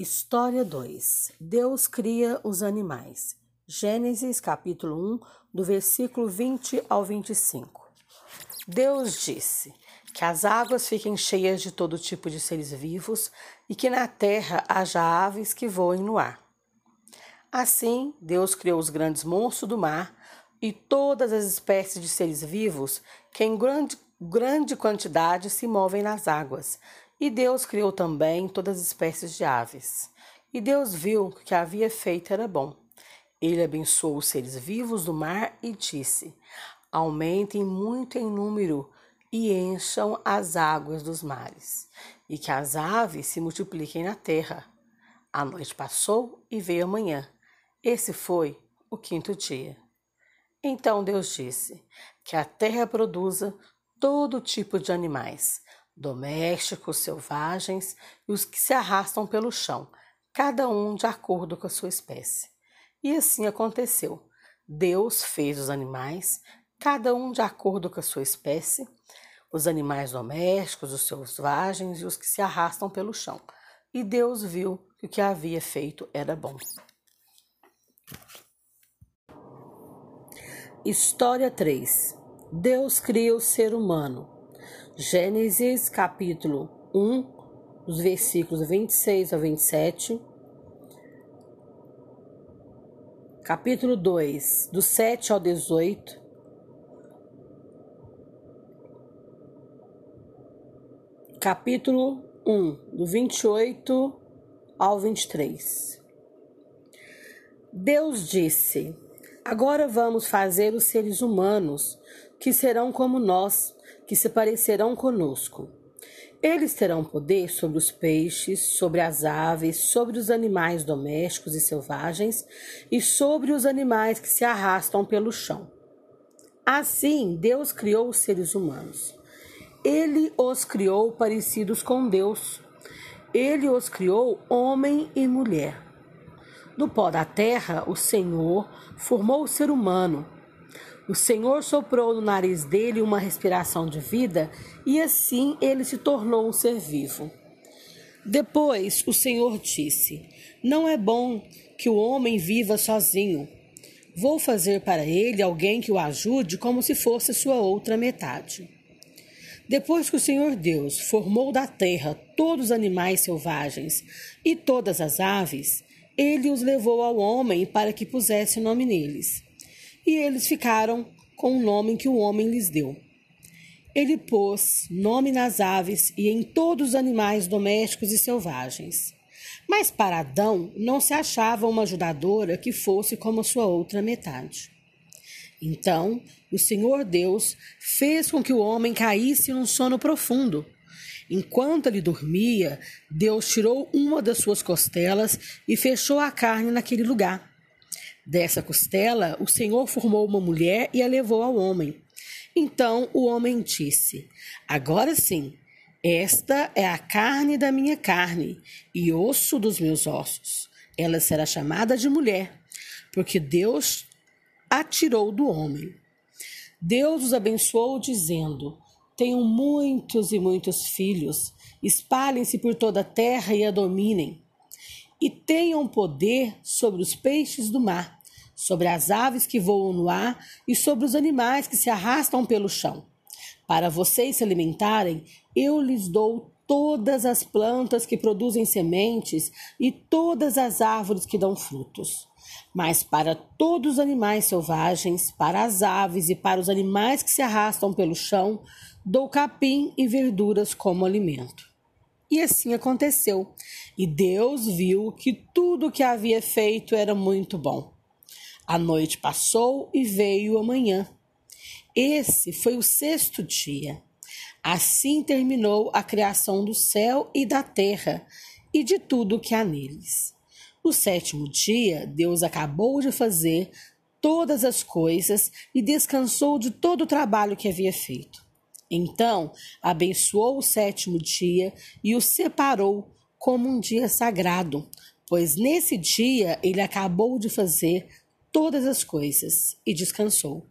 História 2 Deus cria os animais. Gênesis capítulo 1, do versículo 20 ao 25. Deus disse: Que as águas fiquem cheias de todo tipo de seres vivos e que na terra haja aves que voem no ar. Assim, Deus criou os grandes monstros do mar e todas as espécies de seres vivos que em grande, grande quantidade se movem nas águas e Deus criou também todas as espécies de aves. E Deus viu que o que havia feito era bom. Ele abençoou os seres vivos do mar e disse: Aumentem muito em número e encham as águas dos mares, e que as aves se multipliquem na terra. A noite passou e veio a manhã. Esse foi o quinto dia. Então Deus disse: Que a terra produza todo tipo de animais, domésticos, selvagens e os que se arrastam pelo chão, cada um de acordo com a sua espécie. E assim aconteceu. Deus fez os animais, cada um de acordo com a sua espécie, os animais domésticos, os selvagens e os que se arrastam pelo chão. E Deus viu que o que havia feito era bom. História 3 Deus cria o ser humano. Gênesis capítulo 1, os versículos 26 a 27. Capítulo 2, do 7 ao 18. Capítulo 1, do 28 ao 23. Deus disse: Agora vamos fazer os seres humanos, que serão como nós que se parecerão conosco. Eles terão poder sobre os peixes, sobre as aves, sobre os animais domésticos e selvagens e sobre os animais que se arrastam pelo chão. Assim, Deus criou os seres humanos. Ele os criou parecidos com Deus. Ele os criou homem e mulher. Do pó da terra, o Senhor formou o ser humano o Senhor soprou no nariz dele uma respiração de vida e assim ele se tornou um ser vivo. Depois o Senhor disse: Não é bom que o homem viva sozinho. Vou fazer para ele alguém que o ajude como se fosse sua outra metade. Depois que o Senhor Deus formou da terra todos os animais selvagens e todas as aves, ele os levou ao homem para que pusesse nome neles e eles ficaram com o nome que o homem lhes deu. Ele pôs nome nas aves e em todos os animais domésticos e selvagens. Mas para Adão não se achava uma ajudadora que fosse como a sua outra metade. Então o Senhor Deus fez com que o homem caísse num sono profundo. Enquanto ele dormia, Deus tirou uma das suas costelas e fechou a carne naquele lugar. Dessa costela, o Senhor formou uma mulher e a levou ao homem. Então o homem disse: Agora sim, esta é a carne da minha carne e osso dos meus ossos. Ela será chamada de mulher, porque Deus a tirou do homem. Deus os abençoou, dizendo: Tenham muitos e muitos filhos, espalhem-se por toda a terra e a dominem, e tenham poder sobre os peixes do mar sobre as aves que voam no ar e sobre os animais que se arrastam pelo chão. Para vocês se alimentarem, eu lhes dou todas as plantas que produzem sementes e todas as árvores que dão frutos. Mas para todos os animais selvagens, para as aves e para os animais que se arrastam pelo chão, dou capim e verduras como alimento. E assim aconteceu. E Deus viu que tudo o que havia feito era muito bom. A noite passou e veio a manhã. Esse foi o sexto dia. Assim terminou a criação do céu e da terra e de tudo que há neles. No sétimo dia, Deus acabou de fazer todas as coisas e descansou de todo o trabalho que havia feito. Então, abençoou o sétimo dia e o separou como um dia sagrado, pois nesse dia ele acabou de fazer todas as coisas e descansou.